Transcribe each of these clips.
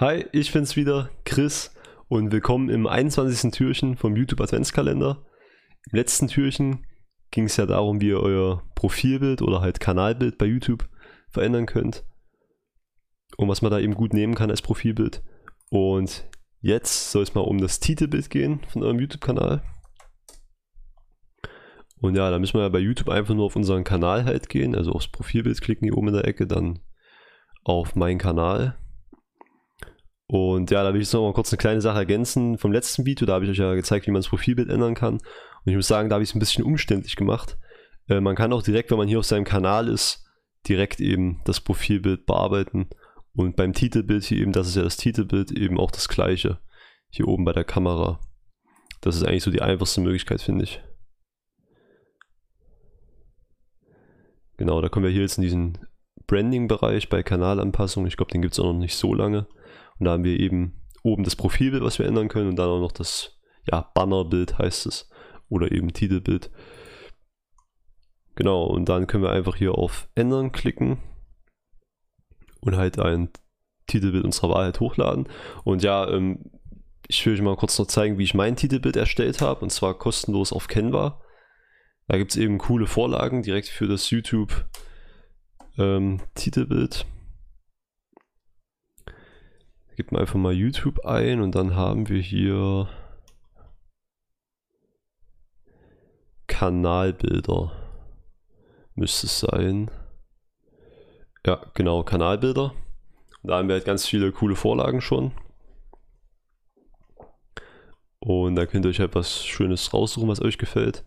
Hi, ich bin's wieder, Chris und willkommen im 21. Türchen vom YouTube Adventskalender. Im letzten Türchen ging es ja darum, wie ihr euer Profilbild oder halt Kanalbild bei YouTube verändern könnt und was man da eben gut nehmen kann als Profilbild. Und jetzt soll es mal um das Titelbild gehen von eurem YouTube-Kanal. Und ja, da müssen wir ja bei YouTube einfach nur auf unseren Kanal halt gehen, also aufs Profilbild klicken hier oben in der Ecke, dann auf meinen Kanal und ja, da will ich jetzt noch mal kurz eine kleine Sache ergänzen vom letzten Video. Da habe ich euch ja gezeigt, wie man das Profilbild ändern kann. Und ich muss sagen, da habe ich es ein bisschen umständlich gemacht. Äh, man kann auch direkt, wenn man hier auf seinem Kanal ist, direkt eben das Profilbild bearbeiten. Und beim Titelbild hier eben, das ist ja das Titelbild, eben auch das gleiche. Hier oben bei der Kamera. Das ist eigentlich so die einfachste Möglichkeit, finde ich. Genau, da kommen wir hier jetzt in diesen Branding-Bereich bei Kanalanpassung. Ich glaube, den gibt es auch noch nicht so lange. Und da haben wir eben oben das Profilbild, was wir ändern können und dann auch noch das ja, Bannerbild heißt es oder eben Titelbild. Genau, und dann können wir einfach hier auf Ändern klicken und halt ein Titelbild unserer Wahl halt hochladen. Und ja, ähm, ich will euch mal kurz noch zeigen, wie ich mein Titelbild erstellt habe und zwar kostenlos auf Canva. Da gibt es eben coole Vorlagen direkt für das YouTube ähm, Titelbild gebe einfach mal YouTube ein und dann haben wir hier Kanalbilder. Müsste es sein. Ja, genau, Kanalbilder. Da haben wir halt ganz viele coole Vorlagen schon. Und da könnt ihr euch halt was Schönes raussuchen, was euch gefällt.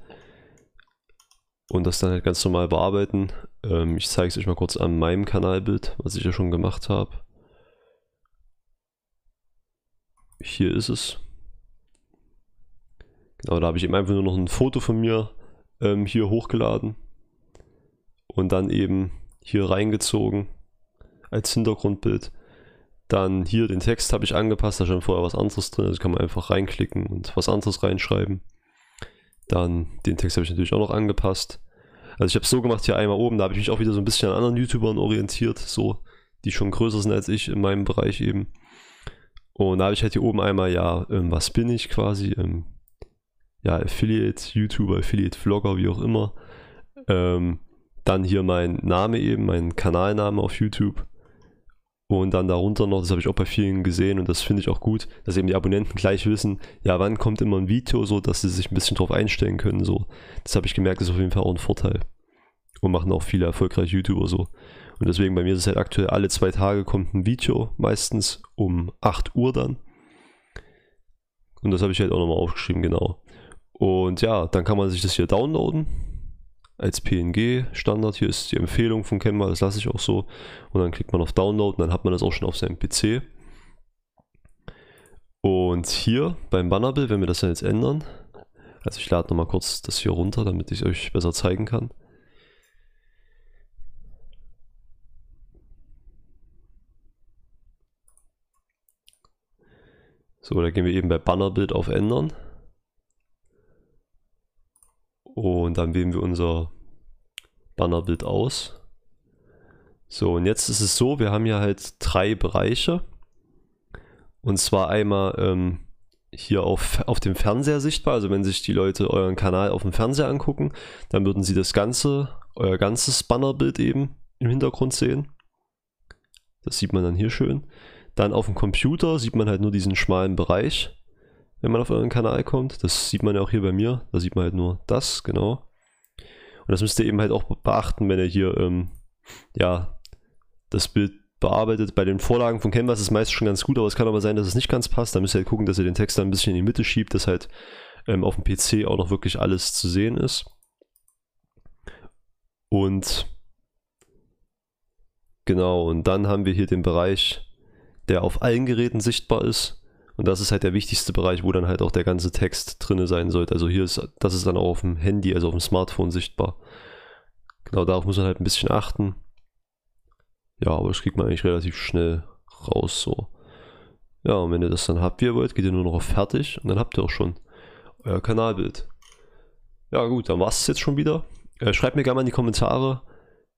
Und das dann halt ganz normal bearbeiten. Ähm, ich zeige es euch mal kurz an meinem Kanalbild, was ich ja schon gemacht habe. Hier ist es. Genau, da habe ich eben einfach nur noch ein Foto von mir ähm, hier hochgeladen und dann eben hier reingezogen als Hintergrundbild. Dann hier den Text habe ich angepasst, da stand vorher was anderes drin, also kann man einfach reinklicken und was anderes reinschreiben. Dann den Text habe ich natürlich auch noch angepasst. Also ich habe es so gemacht hier einmal oben, da habe ich mich auch wieder so ein bisschen an anderen YouTubern orientiert, so die schon größer sind als ich in meinem Bereich eben. Und da habe ich halt hier oben einmal, ja, ähm, was bin ich quasi, ähm, ja, Affiliate, YouTuber, Affiliate, Vlogger, wie auch immer. Ähm, dann hier mein Name eben, mein Kanalname auf YouTube. Und dann darunter noch, das habe ich auch bei vielen gesehen und das finde ich auch gut, dass eben die Abonnenten gleich wissen, ja, wann kommt immer ein Video, so dass sie sich ein bisschen drauf einstellen können. So. Das habe ich gemerkt, ist auf jeden Fall auch ein Vorteil. Und machen auch viele erfolgreiche YouTuber so. Und deswegen bei mir ist es halt aktuell alle zwei Tage kommt ein Video, meistens um 8 Uhr dann. Und das habe ich halt auch nochmal aufgeschrieben, genau. Und ja, dann kann man sich das hier downloaden als PNG Standard. Hier ist die Empfehlung von Canva, das lasse ich auch so. Und dann klickt man auf Download und dann hat man das auch schon auf seinem PC. Und hier beim Bannerbild, wenn wir das dann jetzt ändern, also ich lade nochmal kurz das hier runter, damit ich es euch besser zeigen kann. So, da gehen wir eben bei Bannerbild auf Ändern. Und dann wählen wir unser Bannerbild aus. So, und jetzt ist es so, wir haben hier halt drei Bereiche. Und zwar einmal ähm, hier auf, auf dem Fernseher sichtbar. Also wenn sich die Leute euren Kanal auf dem Fernseher angucken, dann würden sie das ganze, euer ganzes Bannerbild eben im Hintergrund sehen. Das sieht man dann hier schön. Dann auf dem Computer sieht man halt nur diesen schmalen Bereich, wenn man auf euren Kanal kommt. Das sieht man ja auch hier bei mir. Da sieht man halt nur das, genau. Und das müsst ihr eben halt auch beachten, wenn ihr hier ähm, ja, das Bild bearbeitet. Bei den Vorlagen von Canvas ist es meist schon ganz gut, aber es kann aber sein, dass es nicht ganz passt. Da müsst ihr halt gucken, dass ihr den Text dann ein bisschen in die Mitte schiebt, dass halt ähm, auf dem PC auch noch wirklich alles zu sehen ist. Und genau, und dann haben wir hier den Bereich der auf allen Geräten sichtbar ist. Und das ist halt der wichtigste Bereich, wo dann halt auch der ganze Text drin sein sollte. Also hier ist, das ist dann auch auf dem Handy, also auf dem Smartphone sichtbar. Genau darauf muss man halt ein bisschen achten. Ja, aber das kriegt man eigentlich relativ schnell raus so. Ja, und wenn ihr das dann habt, wie ihr wollt, geht ihr nur noch auf Fertig und dann habt ihr auch schon euer Kanalbild. Ja gut, dann war es jetzt schon wieder. Äh, schreibt mir gerne mal in die Kommentare,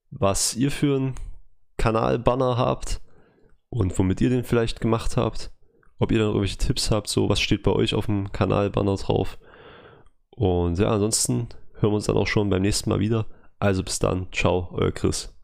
was ihr für einen Kanalbanner habt und womit ihr den vielleicht gemacht habt. Ob ihr dann irgendwelche Tipps habt, so was steht bei euch auf dem Kanalbanner drauf. Und ja, ansonsten hören wir uns dann auch schon beim nächsten Mal wieder. Also bis dann, ciao, euer Chris.